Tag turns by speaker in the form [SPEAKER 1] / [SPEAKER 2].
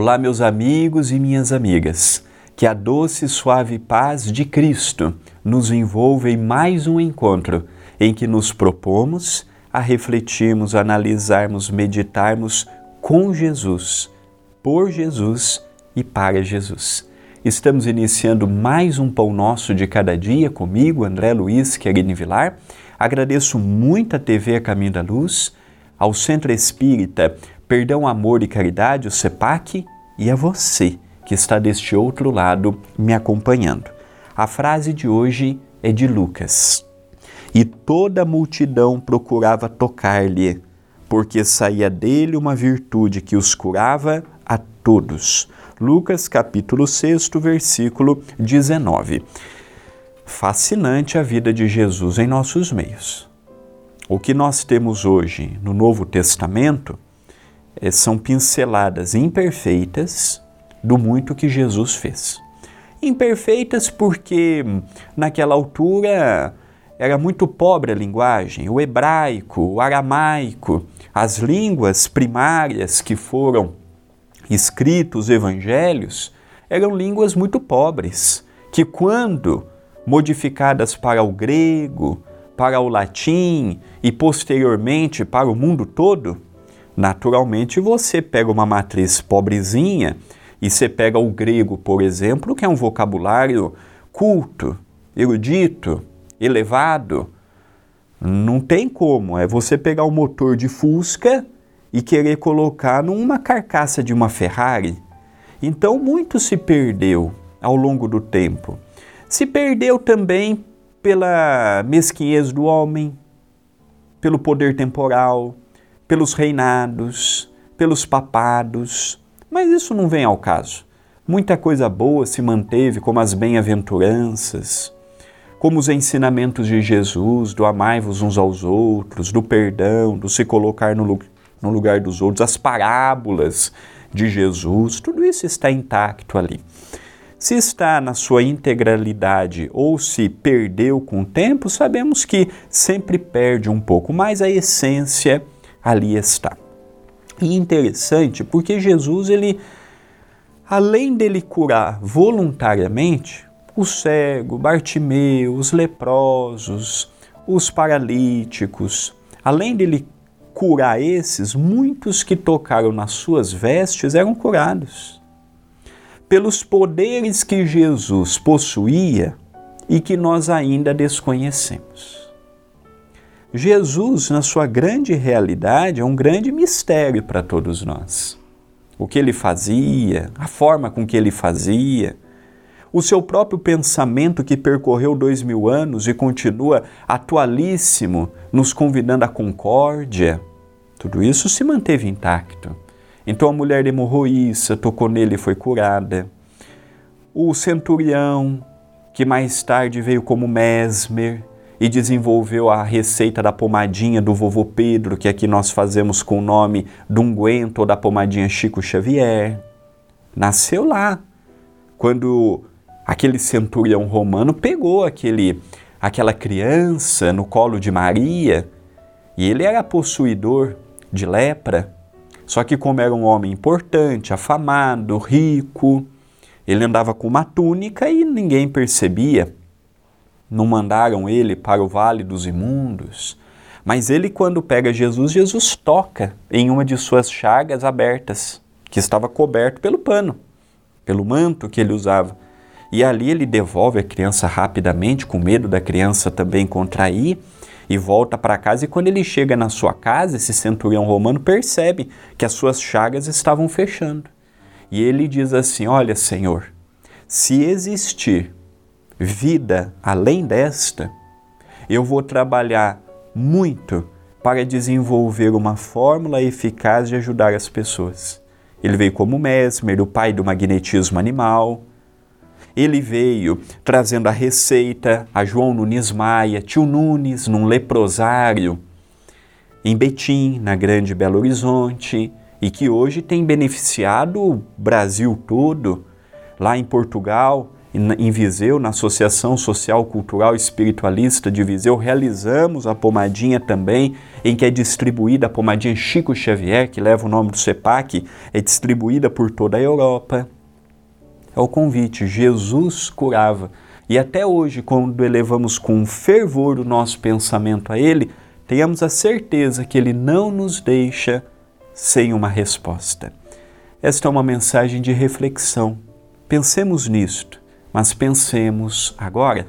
[SPEAKER 1] Olá, meus amigos e minhas amigas. Que a doce e suave paz de Cristo nos envolva em mais um encontro em que nos propomos a refletirmos, analisarmos, meditarmos com Jesus, por Jesus e para Jesus. Estamos iniciando mais um Pão Nosso de Cada Dia comigo, André Luiz Querini Vilar. Agradeço muito a TV Caminho da Luz, ao Centro Espírita Perdão, Amor e Caridade, o CEPAC, e a você que está deste outro lado me acompanhando. A frase de hoje é de Lucas. E toda a multidão procurava tocar-lhe, porque saía dele uma virtude que os curava a todos. Lucas capítulo 6, versículo 19. Fascinante a vida de Jesus em nossos meios. O que nós temos hoje no Novo Testamento são pinceladas imperfeitas do muito que Jesus fez. Imperfeitas porque naquela altura era muito pobre a linguagem, o hebraico, o aramaico, as línguas primárias que foram escritos os evangelhos eram línguas muito pobres, que quando modificadas para o grego, para o latim e posteriormente para o mundo todo, Naturalmente, você pega uma matriz pobrezinha e você pega o grego, por exemplo, que é um vocabulário culto, erudito, elevado. Não tem como. É você pegar o motor de Fusca e querer colocar numa carcaça de uma Ferrari. Então, muito se perdeu ao longo do tempo. Se perdeu também pela mesquinhez do homem, pelo poder temporal, pelos reinados, pelos papados, mas isso não vem ao caso. Muita coisa boa se manteve, como as bem-aventuranças, como os ensinamentos de Jesus, do amai-vos uns aos outros, do perdão, do se colocar no, no lugar dos outros, as parábolas de Jesus, tudo isso está intacto ali. Se está na sua integralidade ou se perdeu com o tempo, sabemos que sempre perde um pouco, mas a essência ali está. E interessante porque Jesus, ele, além dele curar voluntariamente, o cego, Bartimeu, os leprosos, os paralíticos, além dele curar esses, muitos que tocaram nas suas vestes eram curados. Pelos poderes que Jesus possuía e que nós ainda desconhecemos. Jesus, na sua grande realidade, é um grande mistério para todos nós. O que ele fazia, a forma com que ele fazia, o seu próprio pensamento que percorreu dois mil anos e continua atualíssimo, nos convidando à concórdia, tudo isso se manteve intacto. Então a mulher hemorroíça tocou nele e foi curada. O centurião, que mais tarde veio como mesmer, e desenvolveu a receita da pomadinha do vovô Pedro, que aqui nós fazemos com o nome do unguento ou da pomadinha Chico Xavier. Nasceu lá, quando aquele centurião romano pegou aquele, aquela criança no colo de Maria e ele era possuidor de lepra. Só que, como era um homem importante, afamado, rico, ele andava com uma túnica e ninguém percebia não mandaram ele para o vale dos imundos. Mas ele, quando pega Jesus, Jesus toca em uma de suas chagas abertas, que estava coberto pelo pano, pelo manto que ele usava. E ali ele devolve a criança rapidamente, com medo da criança também contrair, e volta para casa. E quando ele chega na sua casa, esse centurião romano percebe que as suas chagas estavam fechando. E ele diz assim: Olha, Senhor, se existir vida além desta, eu vou trabalhar muito para desenvolver uma fórmula eficaz de ajudar as pessoas. Ele veio como Mesmer, o pai do magnetismo animal. Ele veio trazendo a receita a João Nunes Maia, tio Nunes, num leprosário em Betim, na Grande Belo Horizonte, e que hoje tem beneficiado o Brasil todo. Lá em Portugal, em Viseu, na Associação Social Cultural Espiritualista de Viseu, realizamos a pomadinha também, em que é distribuída a pomadinha Chico Xavier, que leva o nome do CEPAC, é distribuída por toda a Europa. É o convite, Jesus curava. E até hoje, quando elevamos com fervor o nosso pensamento a Ele, tenhamos a certeza que Ele não nos deixa sem uma resposta. Esta é uma mensagem de reflexão. Pensemos nisto mas pensemos agora.